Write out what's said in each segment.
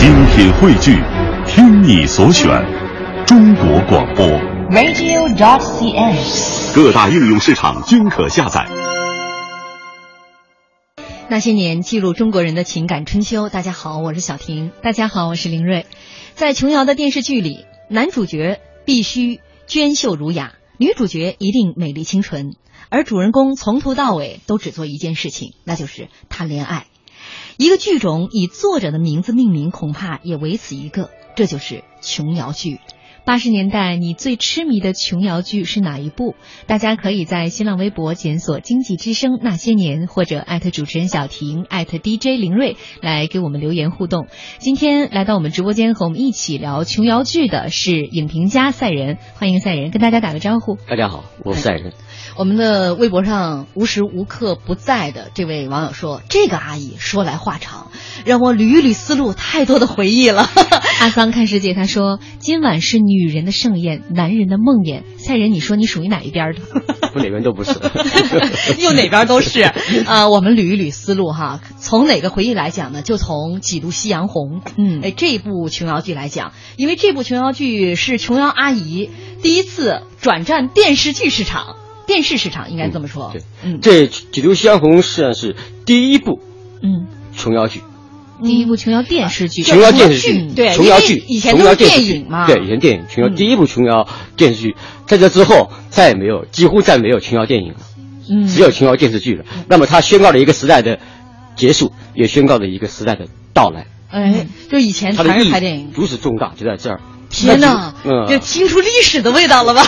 精品汇聚，听你所选，中国广播。radio.dot.cn，。各大应用市场均可下载。那些年记录中国人的情感春秋。大家好，我是小婷。大家好，我是林瑞。在琼瑶的电视剧里，男主角必须娟秀儒雅，女主角一定美丽清纯，而主人公从头到尾都只做一件事情，那就是谈恋爱。一个剧种以作者的名字命名，恐怕也唯此一个，这就是琼瑶剧。八十年代，你最痴迷的琼瑶剧是哪一部？大家可以在新浪微博检索“经济之声那些年”或者艾特主持人小婷艾特 DJ 林睿来给我们留言互动。今天来到我们直播间和我们一起聊琼瑶剧的是影评家赛人，欢迎赛人跟大家打个招呼。大家好，我是赛人。我们的微博上无时无刻不在的这位网友说：“这个阿姨说来话长，让我捋一捋思路，太多的回忆了。”阿桑看世界他说：“今晚是女人的盛宴，男人的梦魇。”赛人，你说你属于哪一边的？我哪边都不是，又哪边都是。呃，我们捋一捋思路哈，从哪个回忆来讲呢？就从《几度夕阳红》嗯，哎这部琼瑶剧来讲，因为这部琼瑶剧是琼瑶阿姨第一次转战电视剧市场。电视市场应该这么说。对，嗯，这《几度夕阳红》实际上是第一部，嗯，琼瑶剧，第一部琼瑶电视剧，琼瑶电视剧，对，琼瑶剧，以前都是电影嘛，对，以前电影，琼瑶第一部琼瑶电视剧，在这之后再也没有，几乎再没有琼瑶电影了，嗯，只有琼瑶电视剧了。那么它宣告了一个时代的结束，也宣告了一个时代的到来。哎，就以前全是拍电影，如此重大，就在这儿。天哪，嗯，这听出历史的味道了吧？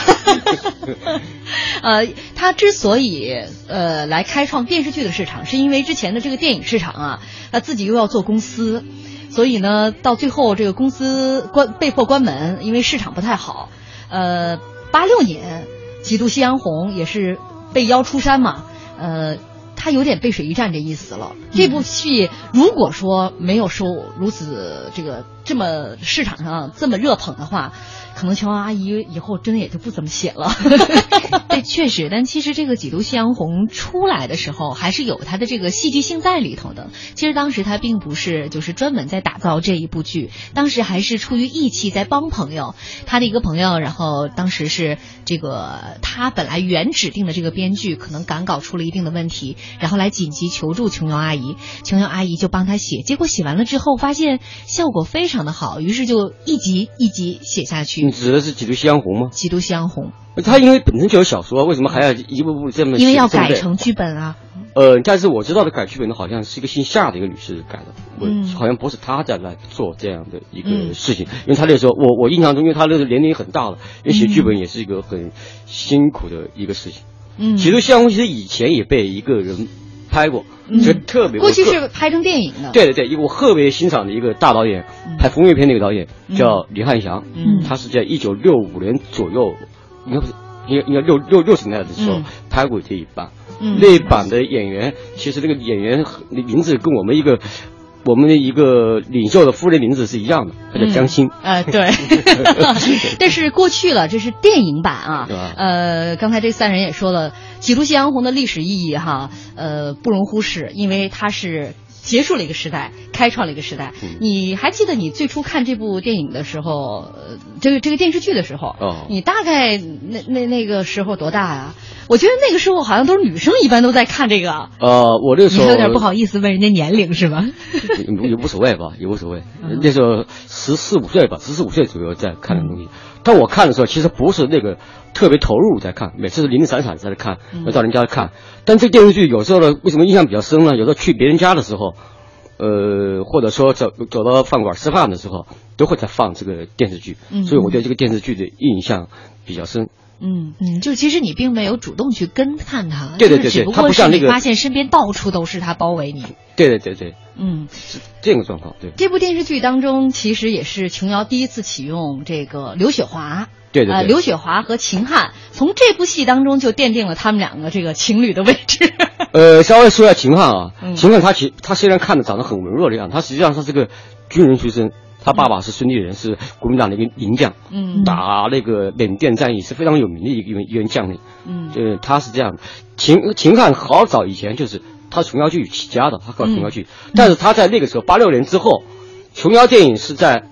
呃，他之所以呃来开创电视剧的市场，是因为之前的这个电影市场啊，他自己又要做公司，所以呢，到最后这个公司关被迫关门，因为市场不太好。呃，八六年《几度夕阳红》也是被邀出山嘛，呃。他有点背水一战这意思了。这部戏如果说没有受如此这个这么市场上这么热捧的话，可能琼瑶阿姨以后真的也就不怎么写了。对，确实。但其实这个《几度夕阳红》出来的时候，还是有它的这个戏剧性在里头的。其实当时他并不是就是专门在打造这一部剧，当时还是出于义气在帮朋友。他的一个朋友，然后当时是这个他本来原指定的这个编剧可能赶稿出了一定的问题。然后来紧急求助琼瑶阿姨，琼瑶阿姨就帮他写，结果写完了之后发现效果非常的好，于是就一集一集写下去。你指的是《几度夕阳红》吗？《几度夕阳红》，他因为本身就有小说，为什么还要一步步这么？因为要改成剧本啊。呃，但是我知道的改剧本的好像是一个姓夏的一个女士改的，我、嗯、好像不是她在来做这样的一个事情，嗯、因为她那时候我我印象中，因为她那个年龄很大了，因为写剧本也是一个很辛苦的一个事情。嗯，其实《夕阳红》其实以前也被一个人。拍过，就特别。过去是拍成电影的。对对对，一个我特别欣赏的一个大导演，拍风月片那个导演叫李汉祥，嗯，他是在一九六五年左右，应该不是，应该应该六六六十年代的时候拍过这一版。嗯，那版的演员，其实那个演员名字跟我们一个。我们的一个领袖的夫人名字是一样的，她叫江青。呃，对，但是过去了，这是电影版啊。呃，刚才这三人也说了，《几度夕阳红》的历史意义哈，呃，不容忽视，因为它是结束了一个时代，开创了一个时代。嗯、你还记得你最初看这部电影的时候，呃、这个这个电视剧的时候，哦、你大概那那那个时候多大、啊？我觉得那个时候好像都是女生，一般都在看这个。呃，我这个时候你有点不好意思问人家年龄是吧？也也无所谓吧，也无所谓。嗯、那时候十四五岁吧，十四五岁左右在看的东西。但我看的时候，其实不是那个特别投入在看，每次是零零散散在看，到人家看。但这个电视剧有时候呢，为什么印象比较深呢？有时候去别人家的时候，呃，或者说走走到饭馆吃饭的时候，都会在放这个电视剧，嗯、所以我对这个电视剧的印象比较深。嗯嗯嗯，就其实你并没有主动去跟看他，对对对对，只不过是你发现身边到处都是他包围你。对对对对，嗯，是这个状况。对，这部电视剧当中，其实也是琼瑶第一次启用这个刘雪华。对对对，呃，刘雪华和秦汉从这部戏当中就奠定了他们两个这个情侣的位置。呃，稍微说一下秦汉啊，嗯秦汉他其他虽然看着长得很文弱的样子，他实际上他是个军人出身。他爸爸是孙立人，是国民党的一个营将，嗯，打那个缅甸战役是非常有名的一个一员将领，嗯，呃，他是这样的。秦秦汉好早以前就是他琼瑶剧起家的，他搞琼瑶剧，嗯、但是他在那个时候八六年之后，琼瑶电影是在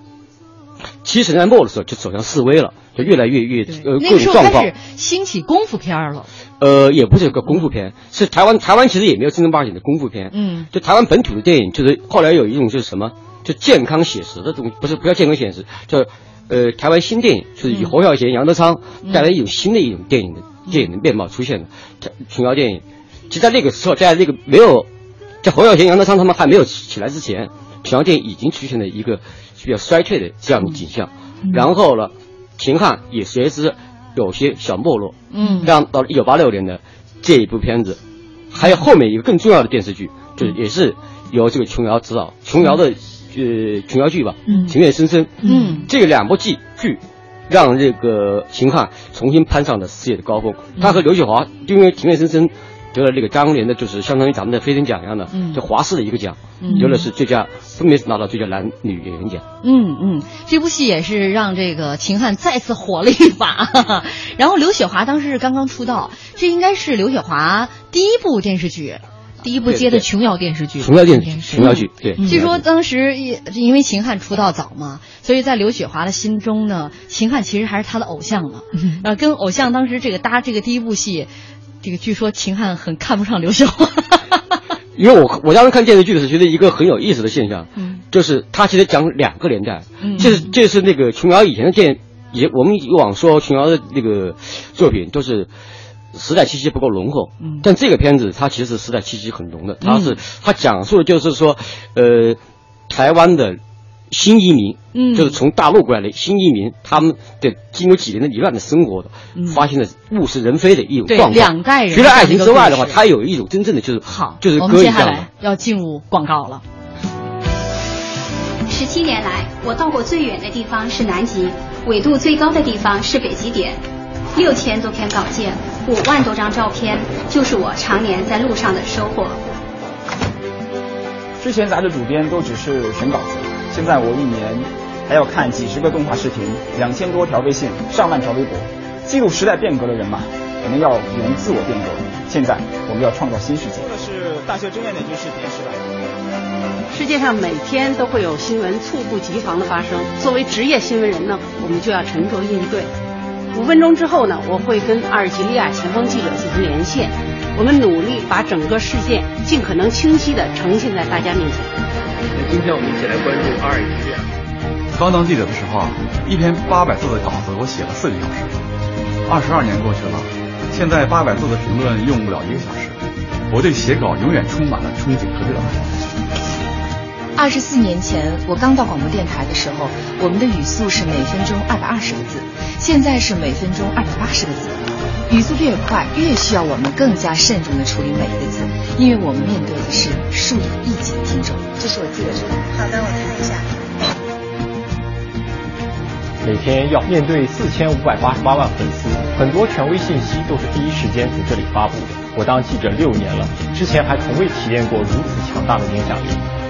七十年代末的时候就走向示威了，就越来越越呃那个时候各种状况开始。兴起功夫片儿了。呃，也不是个功夫片，是台湾台湾其实也没有正儿八经的功夫片。嗯就台湾本土的电影，就是后来有一种就是什么，就健康写实的东西，不是不叫健康写实，叫呃台湾新电影，就是以嗯侯孝贤、杨德昌嗯。带来一种新的一种电影的电影的面貌出现的。琼瑶电影，其实在那个时候，在那个没有在侯孝贤、杨德昌他们还没有起起来之前，琼瑶电影已经出现了一个比较衰退的这样的景象。嗯。然后呢，秦汉也随之有些小没落。嗯。让到了一九八六年的这一部片子，还有后面一个更重要的电视剧，就是也是由这个琼瑶指导，琼瑶的呃琼瑶剧吧，嗯情愿深深，嗯这两部剧剧。让这个秦汉重新攀上了事业的高峰。他和刘雪华因为《情愿深深》得了这个当年的，就是相当于咱们的飞天奖一样的，嗯就华视的一个奖，嗯得了是最佳，分别是拿到最佳男女演员奖。嗯嗯，这部戏也是让这个秦汉再次火了一把。然后刘雪华当时是刚刚出道，这应该是刘雪华第一部电视剧。第一部接的琼瑶电视剧，琼瑶电视剧琼瑶剧，对。据说当时也因为秦汉出道早嘛，所以在刘雪华的心中呢，秦汉其实还是他的偶像呢。呃，跟偶像当时这个搭这个第一部戏，这个据说秦汉很看不上刘雪华。因为我我当时看电视剧的时候，觉得一个很有意思的现象，嗯就是他其实讲两个年代，嗯这是这是那个琼瑶以前的电，也我们以往说琼瑶的那个作品都是时代气息不够浓厚，嗯但这个片子它其实时代气息很浓的，它是它讲述的就是说，呃，台湾的新移民，嗯就是从大陆过来的新移民，他们的经过几年的离乱的生活的，嗯发现了物是人非的一种状况。两代人除了爱情之外的话，它有一种真正的就是好，就是我们接下歌一样的来。要进入广告了。十七年来，我到过最远的地方是南极，纬度最高的地方是北极点。六千多篇稿件，五万多张照片，就是我常年在路上的收获。之前杂志主编都只是选稿子，现在我一年还要看几十个动画视频，两千多条微信，上万条微博，记录时代变革的人嘛，我们要用自我变革。现在我们要创造新世界。这是大学争艳的一句视频，是吧？世界上每天都会有新闻猝不及防的发生，作为职业新闻人呢，我们就要沉着应对。五分钟之后呢，我会跟阿尔及利亚前方记者进行连线，我们努力把整个事件尽可能清晰地呈现在大家面前。那今天我们一起来关注阿尔及利亚。刚当记者的时候啊，一篇八百字的稿子我写了四个小时，二十二年过去了，现在八百字的评论用不了一个小时。我对写稿永远充满了憧憬和热爱。二十四年前，我刚到广播电台的时候，我们的语速是每分钟二百二十个字，现在是每分钟二百八十个字。语速越快，越需要我们更加慎重地处理每一个字，因为我们面对的是数以亿计的听众。这是我记得出来。好的，我看一下。每天要面对四千五百八十八万粉丝，很多权威信息都是第一时间从这里发布的。我当记者六年了，之前还从未体验过如此强大的影响力。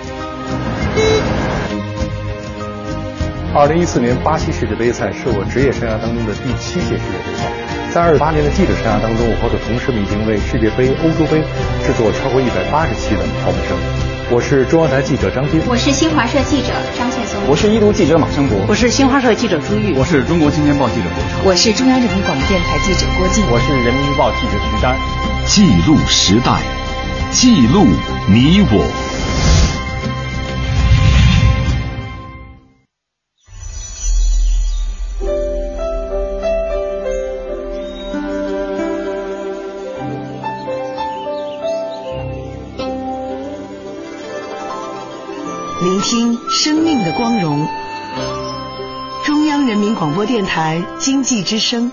二零一四年巴西世界杯赛是我职业生涯当中的第七届世界杯赛。在二十八年的记者生涯当中，我和我的同事们已经为世界杯、欧洲杯制作超过一百八十期的跑步声。我是中央台记者张斌，我是新华社记者张倩松，我是一读记者马生国，我是新华社记者朱玉，我是中国青年报记者刘畅，我是中央人民广播电台记者郭靖，我是人民日报记者徐丹。记录时代，记录你我。光荣。中央人民广播电台经济之声。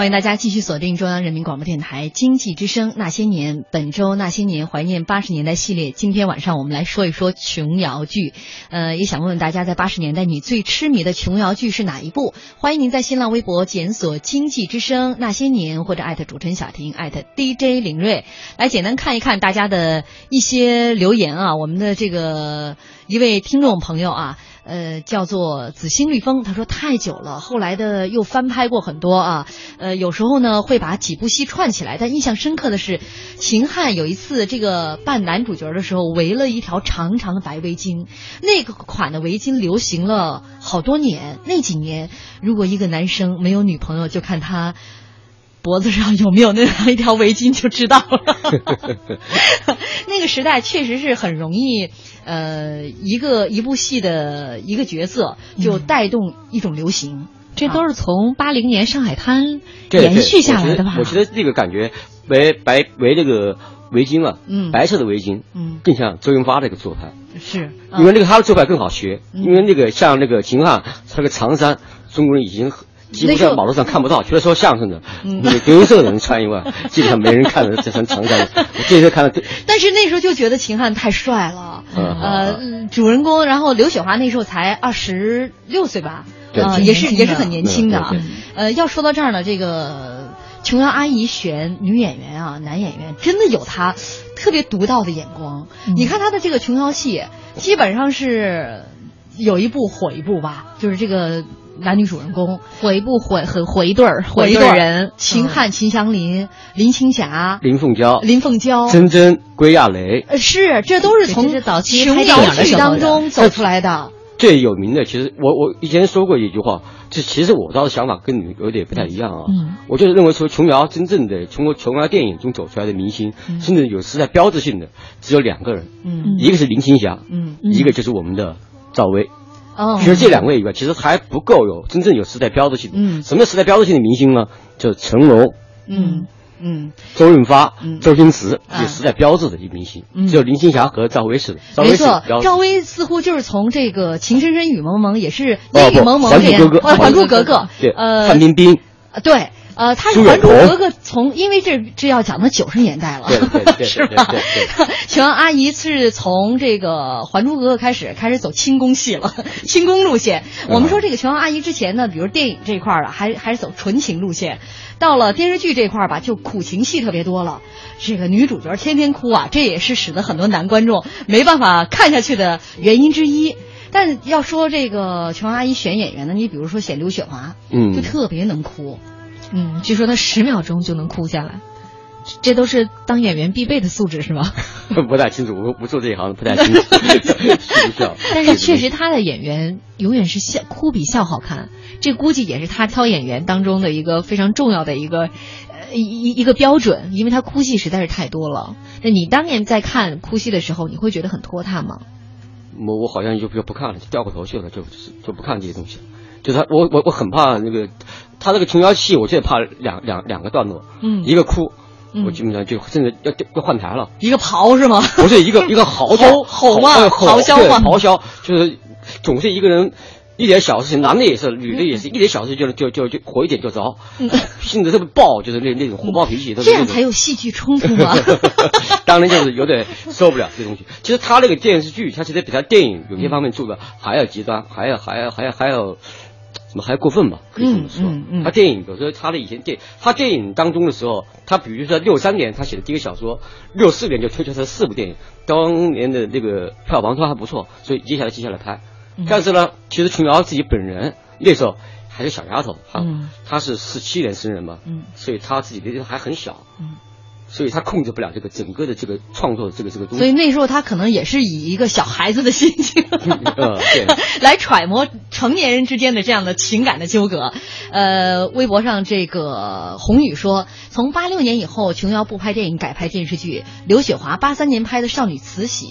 欢迎大家继续锁定中央人民广播电台经济之声《那些年》，本周《那些年》怀念八十年代系列。今天晚上我们来说一说琼瑶剧，呃，也想问问大家，在八十年代你最痴迷的琼瑶剧是哪一部？欢迎您在新浪微博检索“经济之声那些年”或者艾特主持人小婷艾特 DJ 林睿，来简单看一看大家的一些留言啊。我们的这个一位听众朋友啊。呃，叫做《紫星绿风》。他说太久了，后来的又翻拍过很多啊。呃，有时候呢会把几部戏串起来，但印象深刻的是，秦汉有一次这个扮男主角的时候围了一条长长的白围巾，那个款的围巾流行了好多年。那几年，如果一个男生没有女朋友，就看他。脖子上有没有那样一条围巾就知道了。那个时代确实是很容易，呃，一个一部戏的一个角色就带动一种流行，这都是从八零年上海滩延续下来的吧？我觉得这个感觉围白围这个围巾啊，嗯，白色的围巾，嗯，更像周润发这个做派，是因为那个他的做派更好学，因为那个像那个秦汉，他那个长衫，中国人已经。基本上马路上看不到，除了说相声的，那个德云社的人穿以外，基本上没人看的这身长衫。这次看了，但是那时候就觉得秦汉太帅了。呃，主人公，然后刘雪华那时候才二十六岁吧，啊，也是也是很年轻的。呃，要说到这儿呢，这个琼瑶阿姨选女演员啊，男演员真的有她特别独到的眼光。你看她的这个琼瑶戏，基本上是有一部火一部吧，就是这个。男女主人公火一部火很火一对儿火一对人，秦汉、秦祥林、林青霞、林凤娇、林凤娇、珍珍、归亚蕾，呃，是，这都是从早期琼瑶剧当中走出来的。最有名的，其实我我以前说过一句话，这其实我倒是想法跟你有点不太一样啊。嗯，我就是认为说琼瑶真正的从琼瑶电影中走出来的明星，甚至有时代标志性的，只有两个人。嗯，一个是林青霞，嗯，一个就是我们的赵薇。哦，其实这两位以外，其实还不够有真正有时代标志性的。嗯，什么时代标志性的明星呢？就是成龙，嗯嗯，周润发，嗯，周星驰，有时代标志的一明星。嗯，只有林青霞和赵薇是的。没错，赵薇似乎就是从这个《情深深雨蒙蒙》也是烟雨蒙蒙这样，《还珠格格》对，呃，范冰冰，对。呃，他是《还珠格格》，从因为这这要讲到九十年代了，是吧？琼瑶 阿姨是从这个《还珠格格》开始开始走轻功戏了，轻功路线。我们说这个琼瑶阿姨之前呢，比如电影这一块儿啊，还还是走纯情路线，到了电视剧这块儿吧，就苦情戏特别多了。这个女主角天天哭啊，这也是使得很多男观众没办法看下去的原因之一。但要说这个琼瑶阿姨选演员呢，你比如说选刘雪华，嗯，就特别能哭。嗯，据说他十秒钟就能哭下来，这都是当演员必备的素质，是吗？不太清楚，我不做这一行，不太清楚。但是确实，他的演员永远是笑哭比笑好看，这估计也是他挑演员当中的一个非常重要的一个呃一一个标准，因为他哭戏实在是太多了。那你当年在看哭戏的时候，你会觉得很拖沓吗？我我好像就就不看了，就掉过头去了，就就不看这些东西了。就他，我我我很怕那个。他这个琼瑶戏，我最怕两两两个段落，嗯，一个哭，我基本上就甚至要要换台了。一个咆是吗？不是一个一个嚎 吼吼嘛，咆哮嘛，咆哮就是总是一个人一点小事情，男的也是，女的也是一点小事就就就就火一点就着，性子特别暴，就是那那种火爆脾气。这样才有戏剧冲突嘛。当然就是有点受不了这东西。其实他那个电视剧，他其实比他电影有些方面做的还要极端，还要还要还要还要。怎么还过分吧？可以这么说。嗯嗯他电影有时候他的以前电，他电影当中的时候，他比如说六三年他写的第一个小说，六四年就推出他四部电影，当年的那个票房都还不错，所以接下来接下来拍。但是呢，其实琼瑶自己本人那时候还是小丫头，哈，她是四七年生人嘛，嗯，所以她自己的还很小，嗯。所以他控制不了这个整个的这个创作的这个这个东西。所以那时候他可能也是以一个小孩子的心情，对，来揣摩成年人之间的这样的情感的纠葛。呃，微博上这个红宇说，从八六年以后，琼瑶不拍电影，改拍电视剧。刘雪华八三年拍的《少女慈禧》，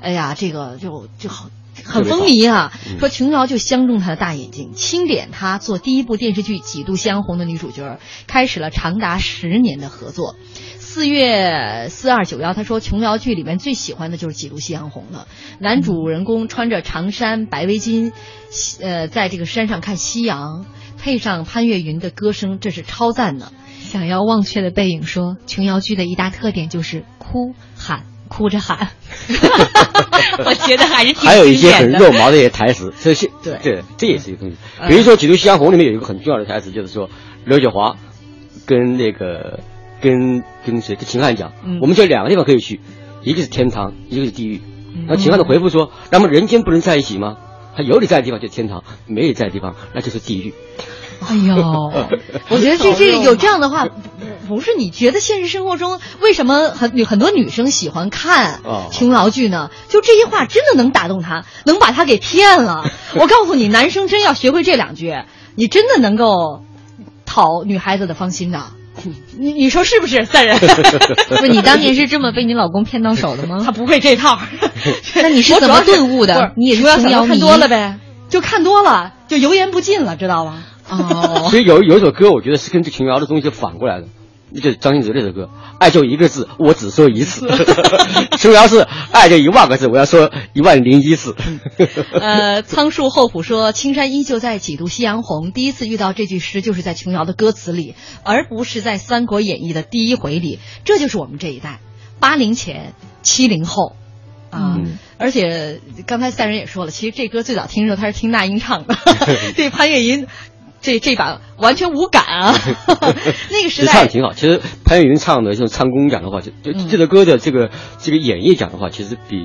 哎呀，这个就就好。很风靡啊！说琼瑶就相中她的大眼睛，钦点她做第一部电视剧《几度夕阳红》的女主角，开始了长达十年的合作。四月四二九幺，他说琼瑶剧里面最喜欢的就是《几度夕阳红》了。男主人公穿着长衫、白围巾，呃，在这个山上看夕阳，配上潘越云的歌声，这是超赞的。想要忘却的背影说，琼瑶剧的一大特点就是哭喊。哭着喊，我觉得还是挺还有一些很肉麻的一些台词，这些对对，这也是一个东西。比如说《几度夕阳红》里面有一个很重要的台词，就是说刘雪华跟那个跟跟谁跟秦汉讲，我们就两个地方可以去，一个是天堂，一个是地狱。那秦汉的回复说：“那么人间不能在一起吗？”他有你在的地方就是天堂，没你在的地方那就是地狱。哎呦，我觉得这这有这样的话，不不是你觉得现实生活中为什么很很多女生喜欢看哦琼瑶剧呢？就这些话真的能打动他，能把他给骗了。我告诉你，男生真要学会这两句，你真的能够讨女孩子的芳心的。你你说是不是，三人？不，你当年是这么被你老公骗到手的吗？他不会这套。那你是怎么顿悟的？你也是主要看琼瑶看多了呗，就看多了，就油盐不进了，知道吗？哦所以有有一首歌，我觉得是跟这琼瑶的东西反过来的，那就是张信哲这首歌，爱就一个字，我只说一次。琼瑶是爱就一万个字，我要说一万零一次。呃，仓树厚朴说：“青山依旧在，几度夕阳红。”第一次遇到这句诗，就是在琼瑶的歌词里，而不是在《三国演义》的第一回里。这就是我们这一代，八零前、七零后，啊。嗯而且刚才三人也说了，其实这歌最早听的时候他是听那英唱的，对潘越云这这版完全无感啊。那个时代唱的挺好。其实潘越云唱的这种唱功讲的话，就就嗯这个歌的这个这个演绎讲的话，其实比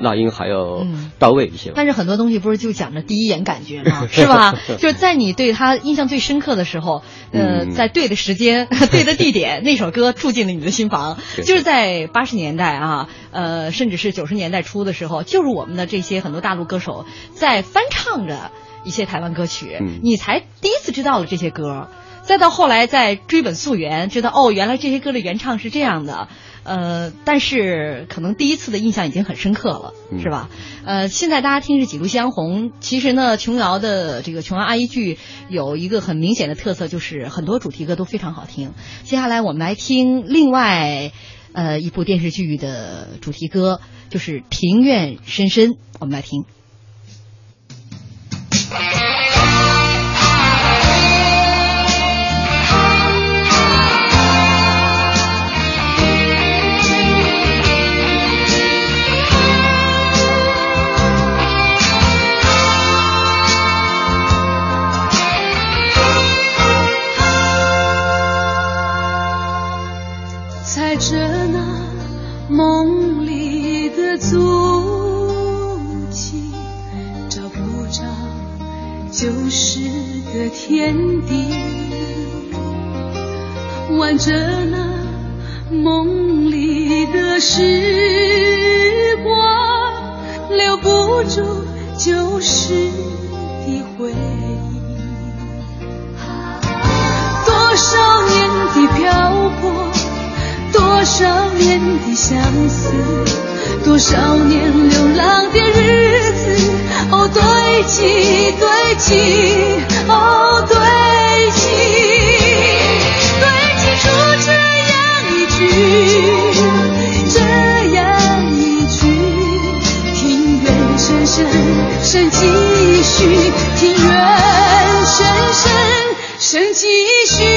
那英还要嗯到位一些吧。但是很多东西不是就讲着第一眼感觉吗？是吧？就是在你对他印象最深刻的时候，呃，嗯在对的时间、对的地点，那首歌住进了你的心房。就是在八十年代啊，呃，甚至是九十年代初的时候，就是我们的这些很多大陆歌手在翻唱着一些台湾歌曲，嗯你才第一次知道了这些歌。再到后来再追本溯源，知道哦，原来这些歌的原唱是这样的，呃，但是可能第一次的印象已经很深刻了，嗯是吧？呃，现在大家听是《几度夕阳红》，其实呢，琼瑶的这个琼瑶阿姨剧有一个很明显的特色，就是很多主题歌都非常好听。接下来我们来听另外呃一部电视剧的主题歌，就是《庭院深深》，我们来听。着那梦里的时光，留不住旧时的回忆。多少年的漂泊，多少年的相思，多少年流浪的日子，哦，堆积，堆积，哦，堆曲，这样一句庭院深深深几许，庭院深深深几许。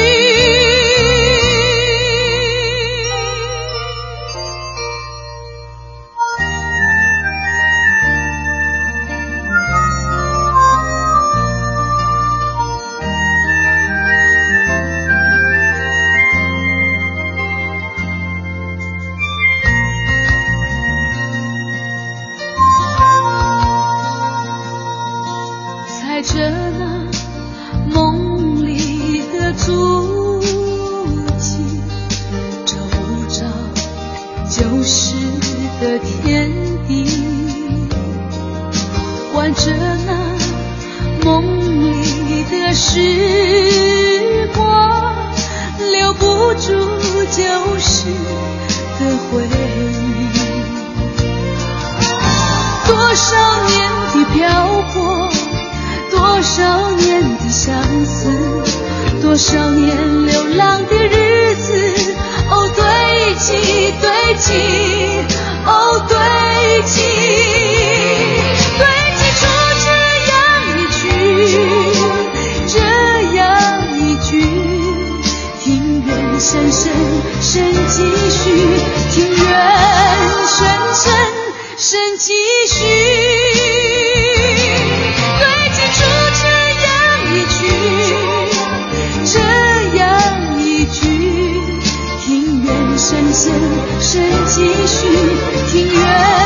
继续庭院。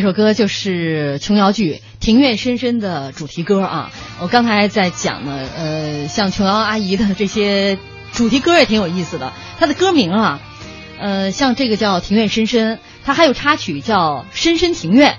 这首歌就是琼瑶剧《庭院深深》的主题歌啊。我刚才在讲呢，呃，像琼瑶阿姨的这些主题歌也挺有意思的。她的歌名啊，呃，像这个叫《庭院深深》，它还有插曲叫《深深庭院》。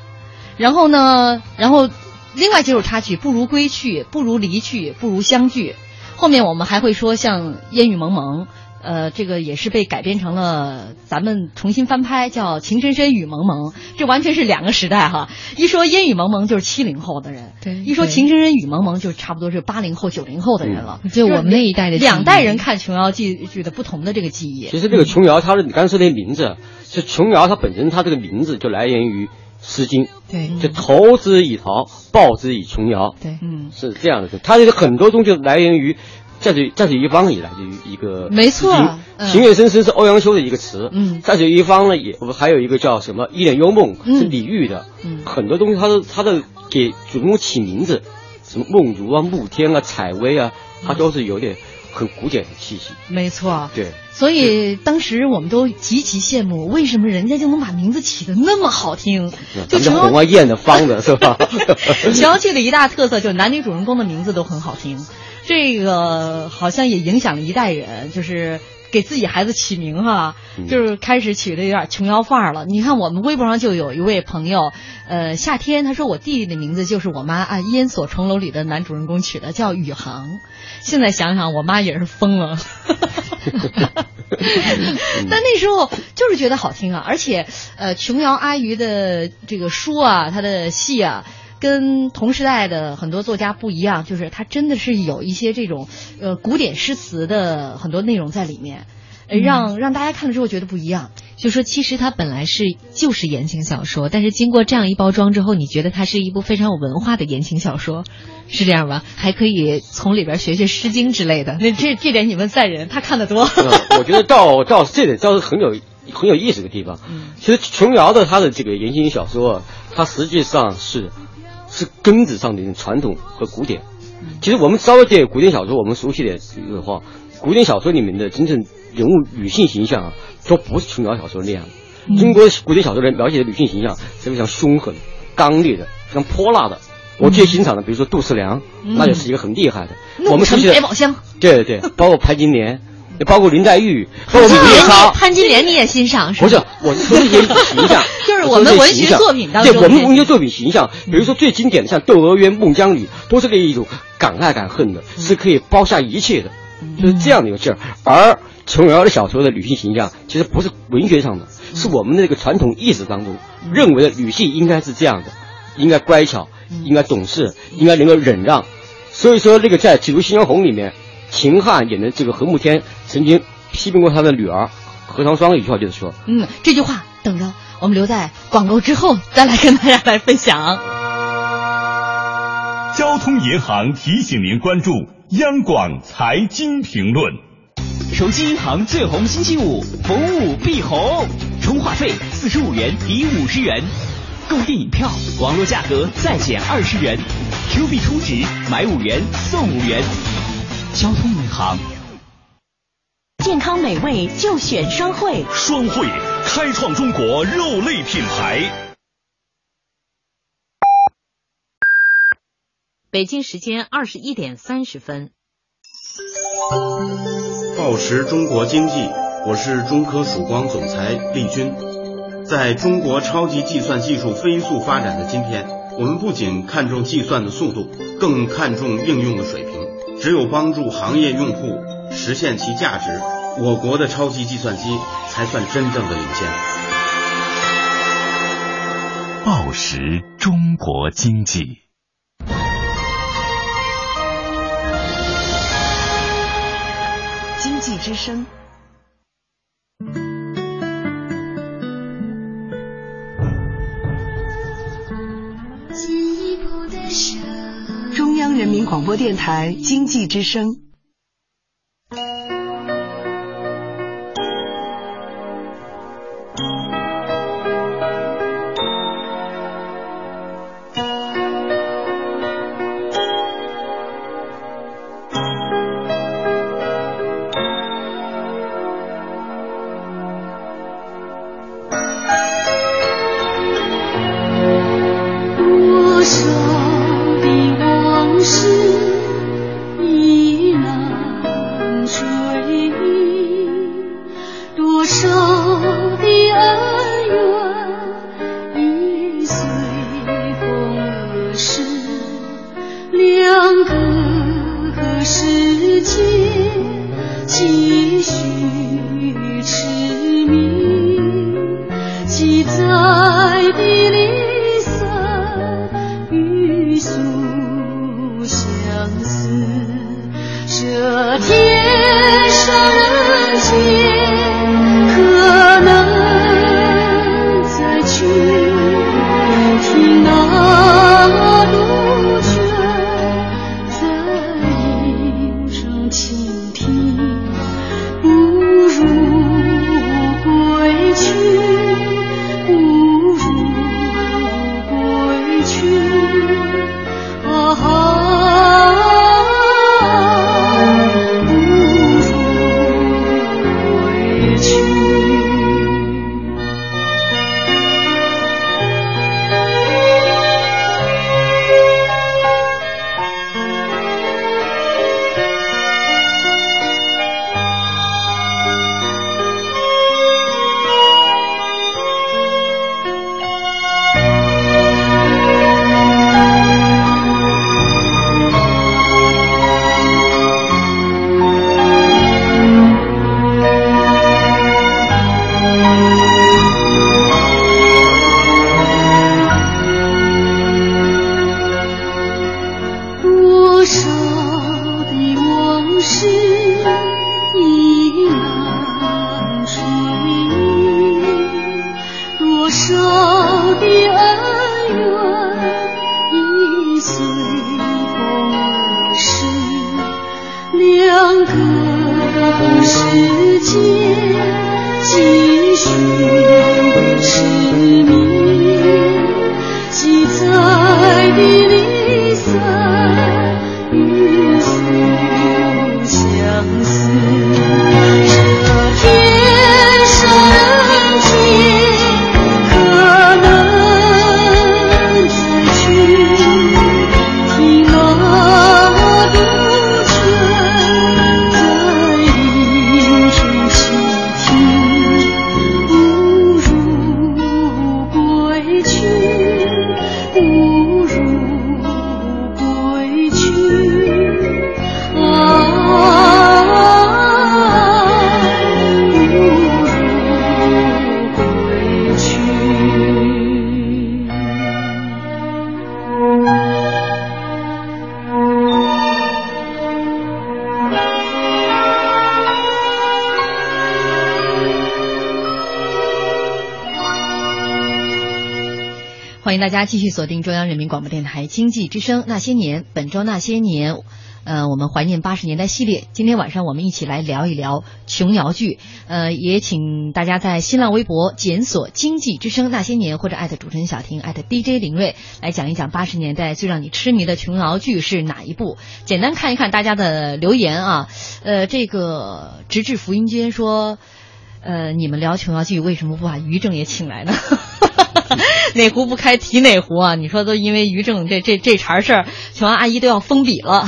然后呢，然后另外几首插曲，不如归去，不如离去，不如相聚。后面我们还会说像烟雨蒙蒙。呃，这个也是被改编成了咱们重新翻拍，叫《情深深雨蒙蒙》，这完全是两个时代哈。一说烟雨蒙蒙就是七零后的人，对；一说情深深雨蒙蒙就差不多是八零后、九零后的人了，就我们那一代的两代人看琼瑶剧剧的不同的这个记忆。其实这个琼瑶，她的你刚才说的名字，是琼瑶它本身它这个名字就来源于《诗经》，对，就投之以桃，报之以琼瑶，对，嗯，是这样的。它这个很多东西来源于。在水在水一方以来就一个，没错，情愿深深是欧阳修的一个词。嗯，在水一方呢，也还有一个叫什么一帘幽梦是李煜的。嗯，很多东西，他都他的给主人公起名字，什么梦如啊、慕天啊、采薇啊，他都是有点很古典的气息。没错，对。所以当时我们都极其羡慕，为什么人家就能把名字起的那么好听？就红啊、艳的、方的，是吧？琼瑶剧的一大特色就是男女主人公的名字都很好听。这个好像也影响了一代人，就是给自己孩子起名哈，就是开始起的有点琼瑶范儿了。你看我们微博上就有一位朋友，呃，夏天他说我弟弟的名字就是我妈按《烟锁重楼》里的男主人公取的，叫宇航。现在想想，我妈也是疯了。但那时候就是觉得好听啊，而且呃，琼瑶阿姨的这个书啊，她的戏啊。跟同时代的很多作家不一样，就是他真的是有一些这种呃古典诗词的很多内容在里面，让让大家看了之后觉得不一样。就说其实它本来是就是言情小说，但是经过这样一包装之后，你觉得它是一部非常有文化的言情小说，是这样吧？还可以从里边学学《诗经》之类的。那这这点你问赛人，他看得多。我觉得到到这点倒是很有很有意思的地方。其实琼瑶的他的这个言情小说，它实际上是。是根子上的一种传统和古典。其实我们稍微对古典小说我们熟悉点的话，古典小说里面的真正人物女性形象啊，都不是琼瑶小说那样的。中国古典小说里描写的女性形象是非常凶狠、刚烈的，非常泼辣的。我最欣赏的，比如说杜十娘，那就是一个很厉害的。我们熟悉的百宝箱。对对对，包括潘金莲。包括林黛玉，包括李莲花，潘金莲你也欣赏是不是？我是说这些形象，就是我们文学作品当中，对我们文学作品形象，比如说最经典的像《窦娥冤》《孟姜女》，都是那一种敢爱敢恨的，是可以包下一切的，就是这样的一个劲儿。而琼瑶的小说的女性形象，其实不是文学上的，是我们的那个传统意识当中认为的女性应该是这样的，应该乖巧，应该懂事，应该能够忍让。所以说，那个在《几如新娘红》里面。秦汉演的这个何慕天曾经批评过他的女儿何长霜，一句话就是说：“嗯，这句话等着我们留在广告之后再来跟大家来分享。”交通银行提醒您关注央广财经评论。手机银行最红星期五，逢五必红，充话费四十五元抵五十元，购电影票网络价格再减二十元，Q 币充值买五元送五元。交通银行，健康美味就选双汇。双汇开创中国肉类品牌。北京时间二十一点三十分。报时中国经济，我是中科曙光总裁厉军。在中国超级计算技术飞速发展的今天，我们不仅看重计算的速度，更看重应用的水平。只有帮助行业用户实现其价值，我国的超级计算机才算真正的领先。报时中国经济，经济之声。中央人民广播电台经济之声。大家继续锁定中央人民广播电台经济之声《那些年》，本周《那些年》，呃，我们怀念八十年代系列。今天晚上我们一起来聊一聊琼瑶剧，呃，也请大家在新浪微博检索“经济之声那些年”或者艾特主持人小婷，艾特 DJ 林睿，来讲一讲八十年代最让你痴迷的琼瑶剧是哪一部？简单看一看大家的留言啊，呃，这个直至福音间说，呃，你们聊琼瑶剧为什么不把于正也请来呢？哪壶不开提哪壶啊！你说都因为于正这这这茬事儿，琼瑶阿姨都要封笔了。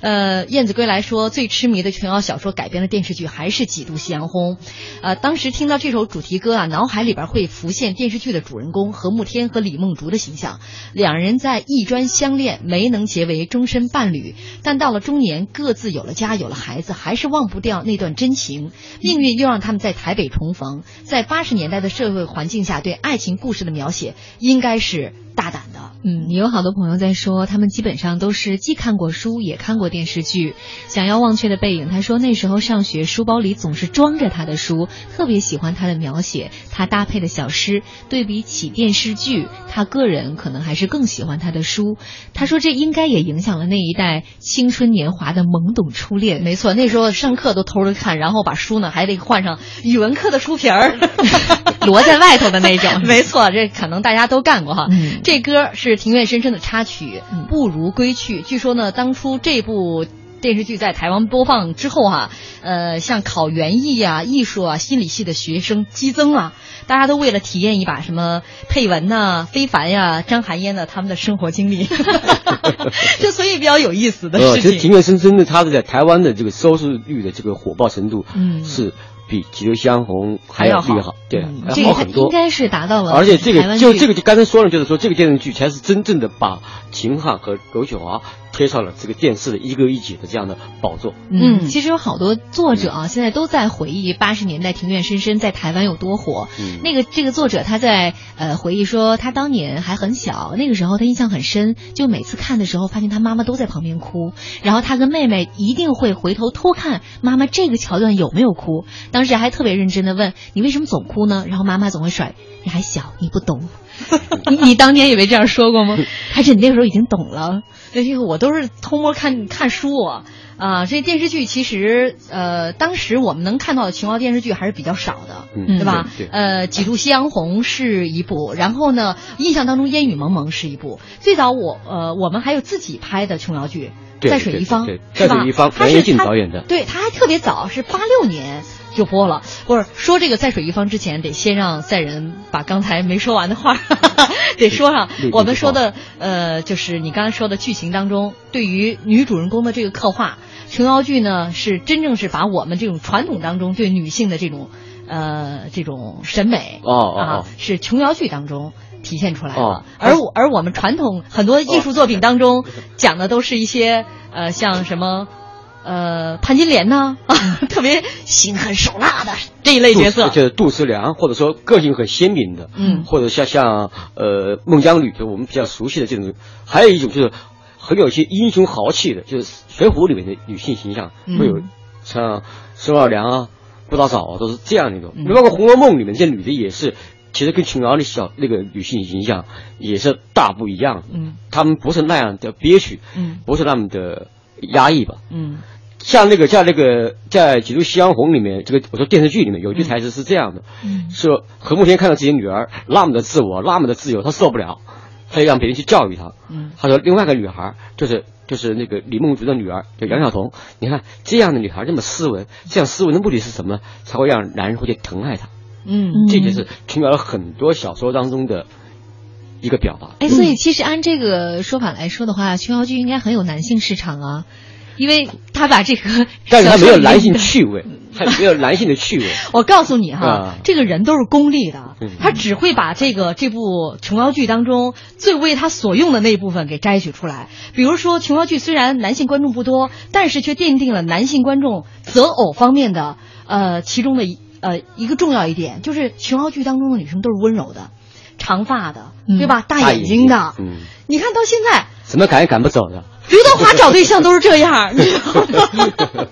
呃，燕子归来说，最痴迷的琼瑶小说改编的电视剧还是《几度夕阳红》。呃，当时听到这首主题歌啊，脑海里边会浮现电视剧的主人公何慕天和李梦竹的形象，两人在艺专相恋，没能结为终身伴侣，但到了中年，各自有了家，有了孩子，还是忘不掉那段真情。命运又让他们在台北重逢，在八十年代的社会环境下，对爱情故事的描写应该是大胆的。嗯，有好多朋友在说，他们基本上都是既看过书，也看过电视剧。想要忘却的背影，他说那时候上学书包里总是装着他的书，特别喜欢他的描写，他搭配的小诗。对比起电视剧，他个人可能还是更喜欢他的书。他说这应该也影响了那一代青春年华的懵懂初恋。没错，那时候上课都偷着看，然后把书呢还得换上语文课的书皮儿，摞在外头的那种。没错，这可能大家都干过哈。嗯、这歌是庭院深深的插曲，《不如归去》。据说呢，当初这部。电视剧在台湾播放之后哈、啊，呃，像考园艺啊、艺术啊、心理系的学生激增啊，大家都为了体验一把什么佩文呐、啊、非凡呀、张含烟的他们的生活经历，就所以比较有意思的事情。其实庭院深深的，它是在台湾的这个收视率的这个火爆程度，嗯，是比《几流香红》还要厉害，对，嗯、还好很多。应该是达到了。而且这个就这个就刚才说了，就是说这个电视剧才是真正的把秦汉和刘雪华贴上了这个电视的一个一姐的这样的宝座。嗯，其实有好多作者啊，现在都在回忆八十年代庭院深深在台湾有多火。嗯那个这个作者他在呃回忆说，他当年还很小，那个时候他印象很深，就每次看的时候，发现他妈妈都在旁边哭，然后他跟妹妹一定会回头偷看妈妈这个桥段有没有哭。当时还特别认真的问你为什么总哭呢？然后妈妈总会甩你还小，你不懂。你你当年也没这样说过吗？还是你那时候已经懂了？对，这个我都是偷摸看看书啊。啊，这电视剧其实呃，当时我们能看到的琼瑶电视剧还是比较少的，嗯对吧？对对呃，几度夕阳红是一部，然后呢，印象当中烟雨蒙蒙是一部。最早我呃，我们还有自己拍的琼瑶剧，对在水一方，是吧在水一方他是梁延进他导演的对，他还特别早，是八六年就播了。不是说这个在水一方之前，得先让赛人把刚才没说完的话 得说上。我们说的呃，就是你刚才说的剧情当中，对于女主人公的这个刻画，琼瑶剧呢是真正是把我们这种传统当中对女性的这种呃这种审美哦哦啊哦，是琼瑶剧当中。体现出来了，哦而我而我们传统很多艺术作品当中讲的都是一些呃像什么呃潘金莲呢？啊、特别心狠手辣的这一类角色，就是杜十娘，或者说个性很鲜明的，嗯。或者像像呃孟姜女，就我们比较熟悉的这种，还有一种就是很有一些英雄豪气的，就是《水浒》里面的女性形象，嗯。会有像孙二娘啊、不大嫂啊，都是这样的一种。嗯。包括《红楼梦》里面这些女的也是，其实跟琼瑶的小那个女性形象也是大不一样的。嗯。她们不是那样的憋屈，嗯。不是那么的压抑吧。嗯像那个在那个在《几度夕阳红》里面，这个我说电视剧里面有一句台词是这样的，嗯说何慕天看到自己女儿那么的自我，那么的自由，他受不了，他就让别人去教育他。嗯他说另外一个女孩就是就是那个李梦竹的女儿，叫杨晓彤，你看这样的女孩这么斯文，这样斯文的目的是什么？才会让男人会去疼爱她。嗯这就是琼瑶很多小说当中的一个表达。哎，所以其实按这个说法来说的话，琼瑶剧应该很有男性市场啊，因为他把这个，但是他没有男性趣味，他没有男性的趣味。我告诉你哈，啊这个人都是功利的，嗯他只会把这个这部琼瑶剧当中最为他所用的那部分给摘取出来。比如说，琼瑶剧虽然男性观众不多，但是却奠定了男性观众择偶方面的呃其中的一呃一个重要一点，就是琼瑶剧当中的女生都是温柔的，长发的，对吧？大眼睛的。嗯，你看到现在，怎么赶也赶不走的。刘德华找对象都是这样，你知道吗？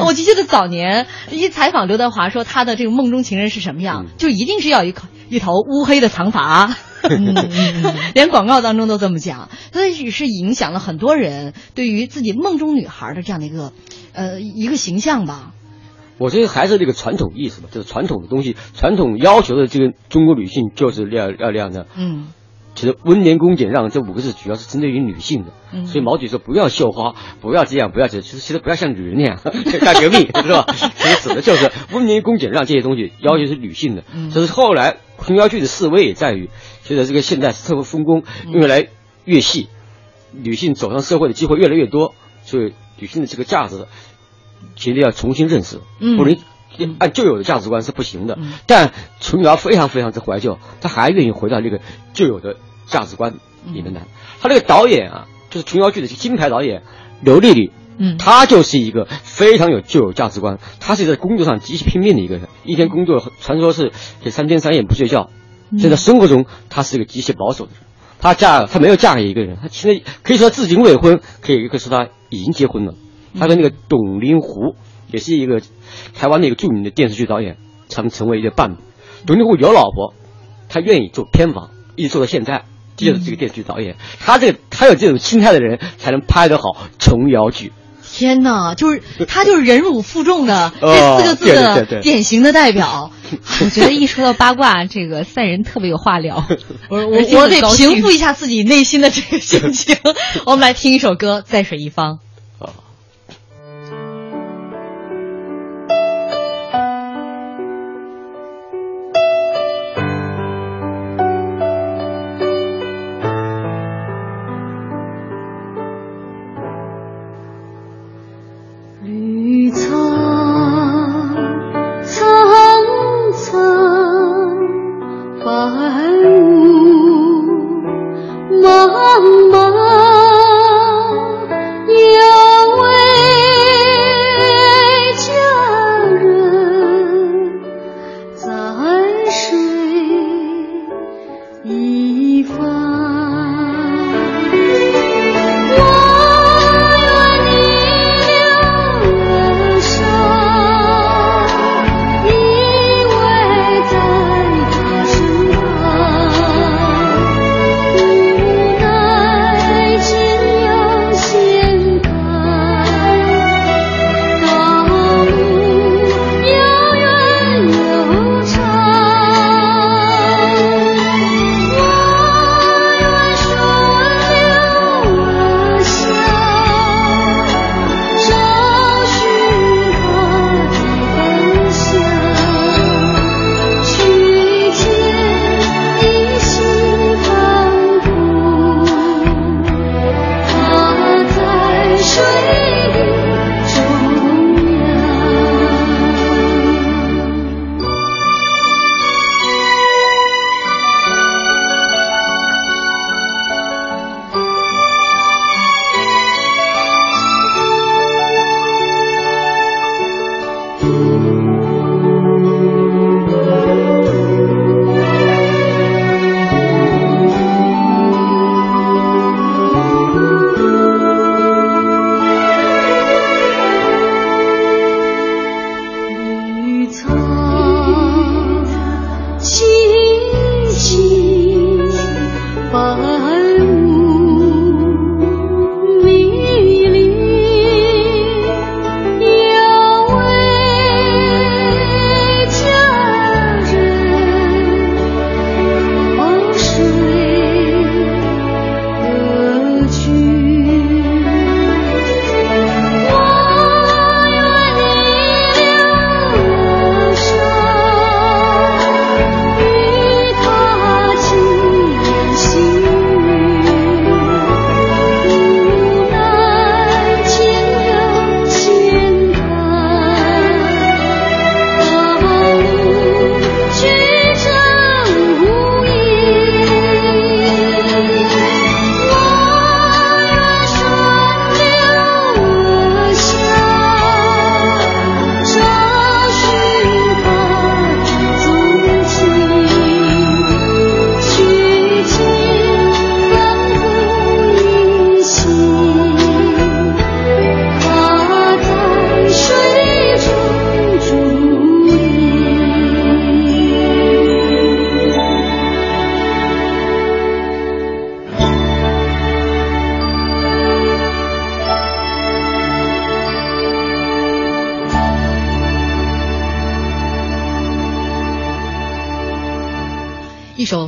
我就记得早年一采访刘德华说他的这个梦中情人是什么样，就一定是要一口一头乌黑的长发，连广告当中都这么讲，所以是影响了很多人对于自己梦中女孩的这样的一个呃一个形象吧。我觉得还是这个传统意识吧，就是传统的东西，传统要求的这个中国女性就是要要那样的。嗯其实温良恭俭让这五个字主要是针对于女性的，嗯所以毛主席说不要绣花，不要这样，不要这样，其实其实不要像女人那样 干革命，是吧？其实指的就是温良恭俭让这些东西要求是女性的。嗯这是后来琼瑶剧的示威也在于，随着这个现代社会分工嗯越来越细，女性走上社会的机会越来越多，所以女性的这个价值其实要重新认识，嗯不能。按旧有的价值观是不行的，但琼瑶非常非常之怀旧，她还愿意回到那个旧有的价值观里面的。他那个导演啊，就是琼瑶剧的金牌导演刘丽丽，嗯，她就是一个非常有旧有价值观，她是在工作上极其拼命的一个人，一天工作传说是这三天三夜不睡觉，嗯现在生活中她是一个极其保守的人。她嫁她没有嫁给一个人，她现在可以说她至今未婚，可以可以说她已经结婚了。她跟那个董林湖也是一个台湾的一个著名的电视剧导演，他们成为一个伴侣。董林湖有老婆，他愿意做偏房，一直做到现在。这就是这个电视剧导演，他这个他有这种心态的人，才能拍得好琼瑶剧。天哪，就是他就是忍辱负重的这哦四个字的典型的代表。我觉得一说到八卦，这个赛人特别有话聊。我我我得平复一下自己内心的这个心情。我们来听一首歌《在水一方》。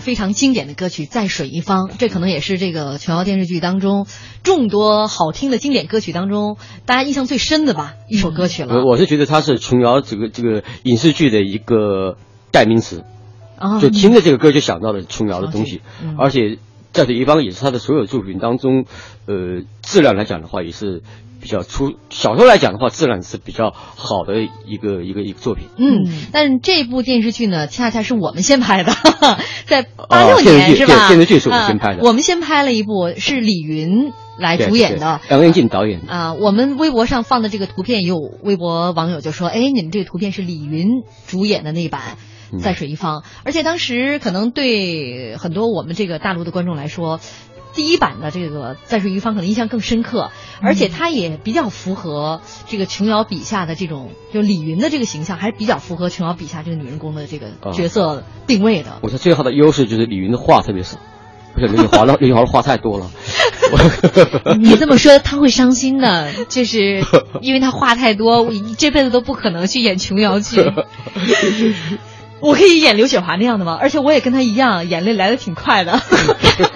非常经典的歌曲《在水一方》，这可能也是这个琼瑶电视剧当中众多好听的经典歌曲当中大家印象最深的吧一首歌曲了。我我是觉得它是琼瑶这个这个影视剧的一个代名词，哦就听着这个歌就想到了琼瑶的东西，嗯。而且在水一方也是他的所有作品当中，呃，质量来讲的话也是比较出，小说来讲的话质量是比较好的一个一个一个作品。嗯，但这部电视剧呢，恰恰是我们先拍的，在八哦六电视剧对年是吧？电视剧是我们先拍的啊我们先拍了一部是李云来主演的。杨元进导演的。啊，我们微博上放的这个图片，有微博网友就说：“哎，你们这个图片是李云主演的那版嗯《在水一方》，而且当时可能对很多我们这个大陆的观众来说，第一版的这个《在水一方》可能印象更深刻，而且它也比较符合这个琼瑶笔下的这种，就李云的这个形象，还是比较符合琼瑶笔下这个女人公的这个啊角色定位的。我觉得最好的优势就是李云的话特别少，不是刘宇华的刘宇华的话太多了。你这么说他会伤心的，就是因为他话太多，我这辈子都不可能去演琼瑶剧。我可以演刘雪华那样的吗？而且我也跟她一样，眼泪来的挺快的。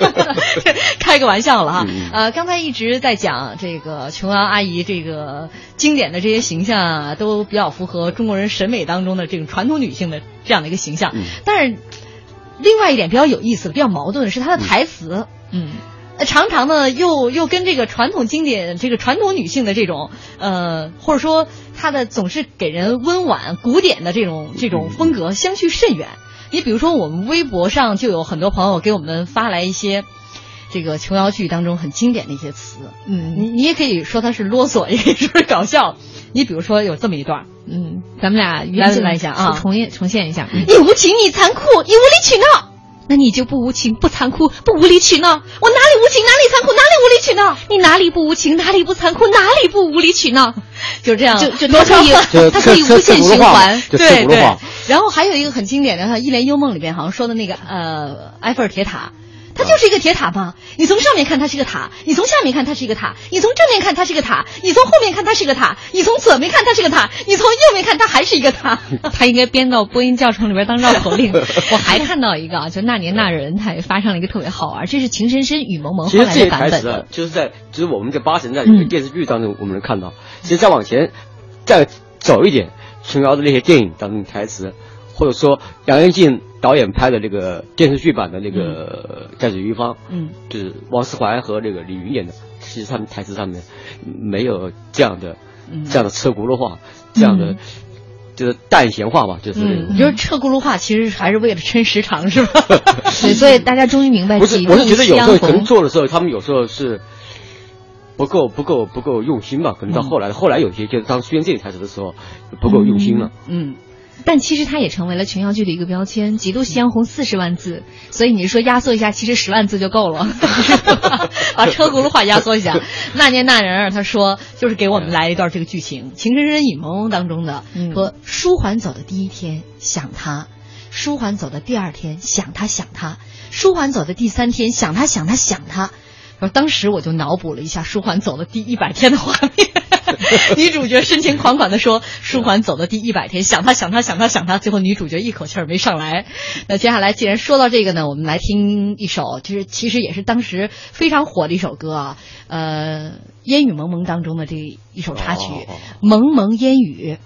开个玩笑了哈。呃，刚才一直在讲这个琼瑶阿姨这个经典的这些形象啊，都比较符合中国人审美当中的这种传统女性的这样的一个形象。但是另外一点比较有意思的、比较矛盾的是她的台词，嗯。呃常常呢，又又跟这个传统经典、这个传统女性的这种，呃，或者说她的总是给人温婉、古典的这种这种风格相去甚远。你比如说，我们微博上就有很多朋友给我们发来一些这个琼瑶剧当中很经典的一些词，嗯，你你也可以说它是啰嗦，也可以说是搞笑。你比如说有这么一段，嗯，咱们俩来来讲啊，重演重现一下。你无情，你残酷，你无理取闹。那你就不无情、不残酷、不无理取闹。我哪里无情，哪里残酷，哪里无理取闹？你哪里不无情，哪里不残酷，哪里不无理取闹？就这样，就就它可以，它可以无限循环。对对。然后还有一个很经典的，《一帘幽梦》里边好像说的那个呃埃菲尔铁塔。它就是一个铁塔嘛，你从上面看它是一个塔，你从下面看它是一个塔，你从正面看它是一个塔，你从后面看它是一个塔，你从左面看它是个塔，你从右面看它还是一个塔。它应该编到播音教程里边当绕口令。我还看到一个啊，就那年那人，他也发上了一个特别好玩，这是《情深深雨蒙蒙》后来的版本。啊、就是在就是我们在八神在这个电视剧当中我们能看到，其实再往前再走一点，琼瑶的那些电影当中的台词，或者说杨元进。导演拍的这个电视剧版的那个《在水一方》，嗯，就是王思怀和这个李云演的，其实他们台词上面没有这样的、嗯、这样的车轱辘话，这样的、嗯、就是淡闲话吧，就是、嗯、你就是车轱辘话，其实还是为了撑时长，是吧？对，所以大家终于明白。不是，我是觉得有时候可能做的时候，他们有时候是不够、不够、不够用心吧？可能到后来，嗯、后来有些就是当出现这个台词的时候，不够用心了。嗯。但其实它也成为了琼瑶剧的一个标签，《几度夕阳红》四十万字，所以你说压缩一下，其实十万字就够了，把车轱辘话压缩一下。那年那人他说，就是给我们来一段这个剧情，《情深深雨蒙蒙》当中的，说舒缓走的第一天想他，舒缓走的第二天想他想他，舒缓走的第三天想他想他想他。说当时我就脑补了一下舒缓走的第一百天的画面。女主角深情款款的说：“舒缓走的第一百天，想他想他想他想他，最后女主角一口气儿没上来。那接下来既然说到这个呢，我们来听一首，就是其实也是当时非常火的一首歌啊，呃，《烟雨蒙蒙》当中的这一首插曲，《蒙蒙烟雨》。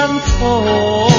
相从。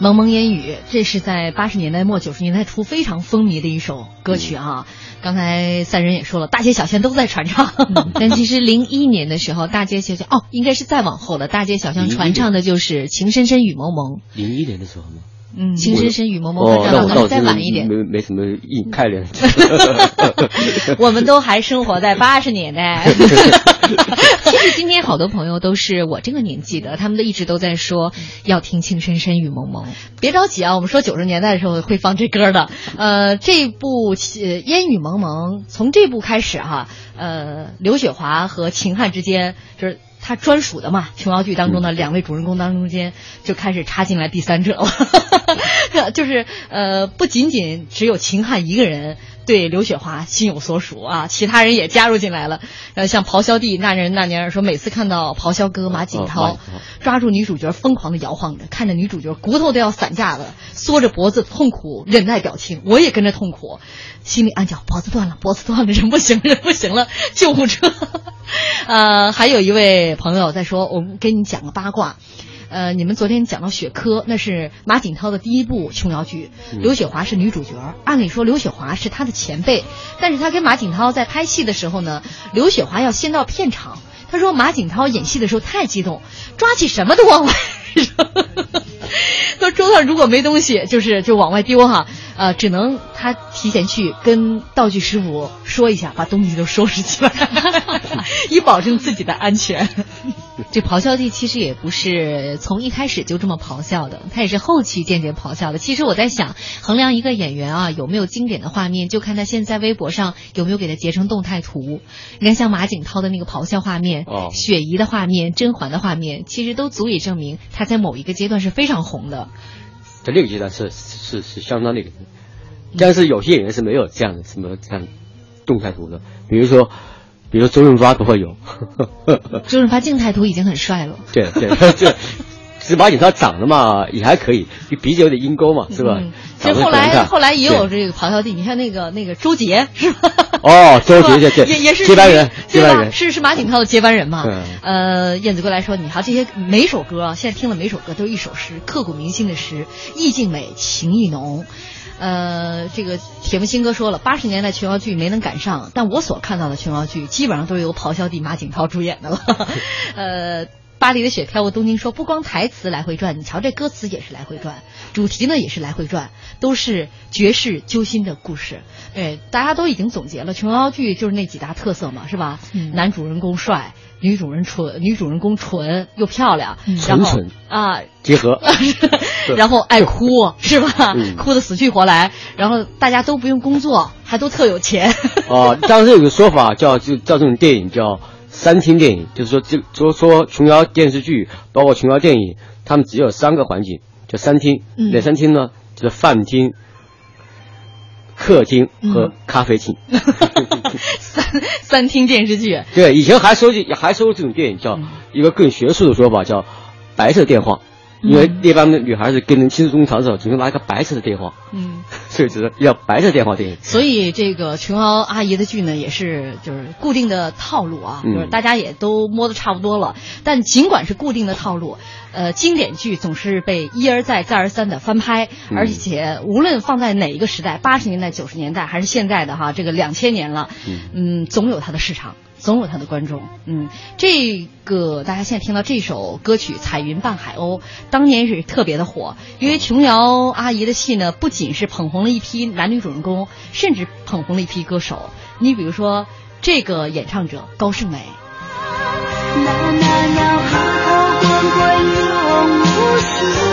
蒙蒙烟雨，这是在八十年代末九十年代初非常风靡的一首歌曲啊。刚才三人也说了，大街小巷都在传唱。但其实零一年的时候，大街小巷哦，应该是再往后了，大街小巷传唱的就是《情深深雨蒙蒙》。零一年的时候吗？嗯，情深深雨蒙蒙，哦，那我可能再晚一点。没没什么印 概念。我们都还生活在 八十年代。其实今天好多朋友都是我这个年纪的，他们都一直都在说要听《情深深雨蒙蒙》。别着急啊，我们说九十年代的时候会放这歌的。呃，这部《呃烟雨蒙蒙》从这部开始哈、呃，刘雪华和秦汉之间就是。他专属的嘛，琼瑶剧当中的两位主人公当中间就开始插进来第三者了，就是呃，不仅仅只有秦汉一个人对刘雪华心有所属啊，其他人也加入进来了。呃，像咆哮帝那人那年说，每次看到咆哮哥马景涛抓住女主角疯狂的摇晃着，看着女主角骨头都要散架了，缩着脖子痛苦忍耐表情，我也跟着痛苦，心里暗叫脖子断了，脖子断了，人不行，人不行了，救护车。呃，还有一位朋友在说，我们给你讲个八卦。呃，你们昨天讲到雪珂，那是马景涛的第一部琼瑶剧，刘雪华是女主角。按理说刘雪华是他的前辈，但是他跟马景涛在拍戏的时候呢，刘雪华要先到片场。他说马景涛演戏的时候太激动，抓起什么都往外扔。说 桌上如果没东西，就是就往外丢哈。呃，只能他提前去跟道具师傅说一下，把东西都收拾起来，以保证自己的安全。这咆哮帝其实也不是从一开始就这么咆哮的，他也是后期渐渐咆哮的。其实我在想，衡量一个演员啊有没有经典的画面，就看他现在微博上有没有给他截成动态图。你看，像马景涛的那个咆哮画面，哦雪姨的画面，甄嬛的画面，其实都足以证明他在某一个阶段是非常红的。在那个阶段是是是相当那个，但是有些演员是没有这样的什么这样动态图的，比如说，比如周润发都会有。周润发静态图已经很帅了。对对，这是马景涛长得嘛也还可以，鼻子有点鹰钩嘛，是吧？嗯其实后来后来也有这个咆哮帝，你看那个那个周杰是吧？哦，周杰对对也也是接班人，接班人是是马景涛的接班人嘛？嗯呃，燕子归来说，你看这些每首歌啊，现在听了每首歌都是一首诗，刻骨铭心的诗，意境美，情意浓。呃，这个铁木新哥说了，八十年代琼瑶剧没能赶上，但我所看到的琼瑶剧基本上都是由咆哮帝马景涛主演的了。呃，巴黎的雪飘过东京说，不光台词来回转，你瞧这歌词也是来回转，主题呢也是来回转，都是绝世揪心的故事。对，大家都已经总结了，琼瑶剧就是那几大特色嘛，是吧？嗯男主人公帅，女主人纯，女主人公纯又漂亮，然后纯纯啊，结合，然后爱哭 是吧？嗯哭的死去活来，然后大家都不用工作，还都特有钱。哦，当时有个说法叫就叫这种电影叫三厅电影，就是说这说说琼瑶电视剧，包括琼瑶电影，他们只有三个环境，叫三厅。嗯哪三厅呢？就是饭厅、客厅和嗯咖啡厅。三三厅电视剧，对，以前还说还说这种电影叫一个更学术的说法叫白色电话，因为一般的女孩子跟人倾诉衷肠的时候，总是拿一个白色的电话，嗯。所以只是要白色电话电影。所以这个琼瑶阿姨的剧呢，也是就是固定的套路啊，嗯就是大家也都摸得差不多了。但尽管是固定的套路，呃，经典剧总是被一而再再而三的翻拍，嗯而且无论放在哪一个时代，八十年代、九十年代还是现在的哈，这个两千年了，嗯，总有它的市场。总有他的观众，嗯，这个大家现在听到这首歌曲《彩云伴海鸥》，当年是特别的火，因为琼瑶阿姨的戏呢，不仅是捧红了一批男女主人公，甚至捧红了一批歌手。你比如说这个演唱者高胜美，那那鸟河头滚滚永不休，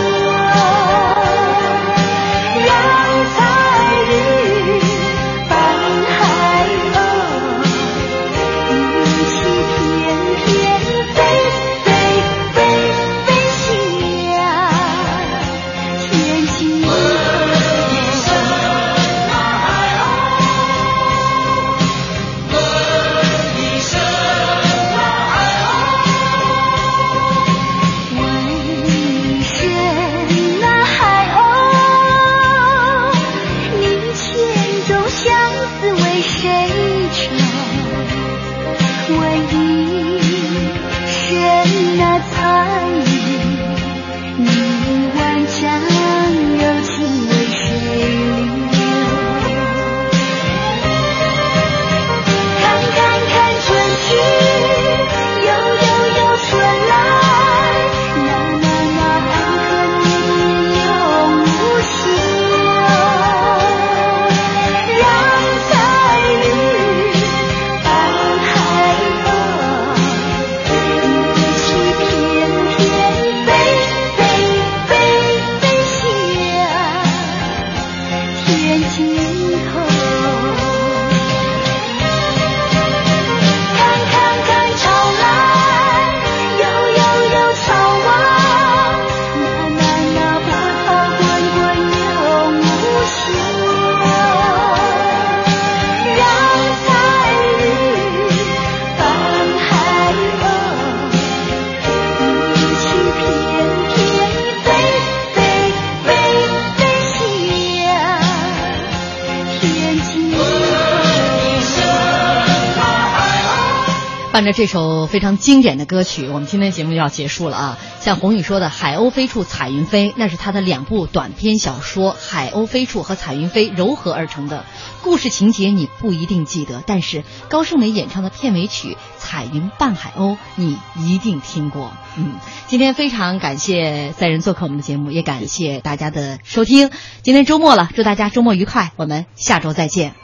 伴着这首非常经典的歌曲，我们今天节目就要结束了啊！像宏宇说的“海鸥飞处彩云飞”，那是他的两部短篇小说《海鸥飞处》和《彩云飞》糅合而成的。故事情节你不一定记得，但是高胜美演唱的片尾曲《彩云伴海鸥》你一定听过。嗯，今天非常感谢赛人做客我们的节目，也感谢大家的收听。今天周末了，祝大家周末愉快，我们下周再见。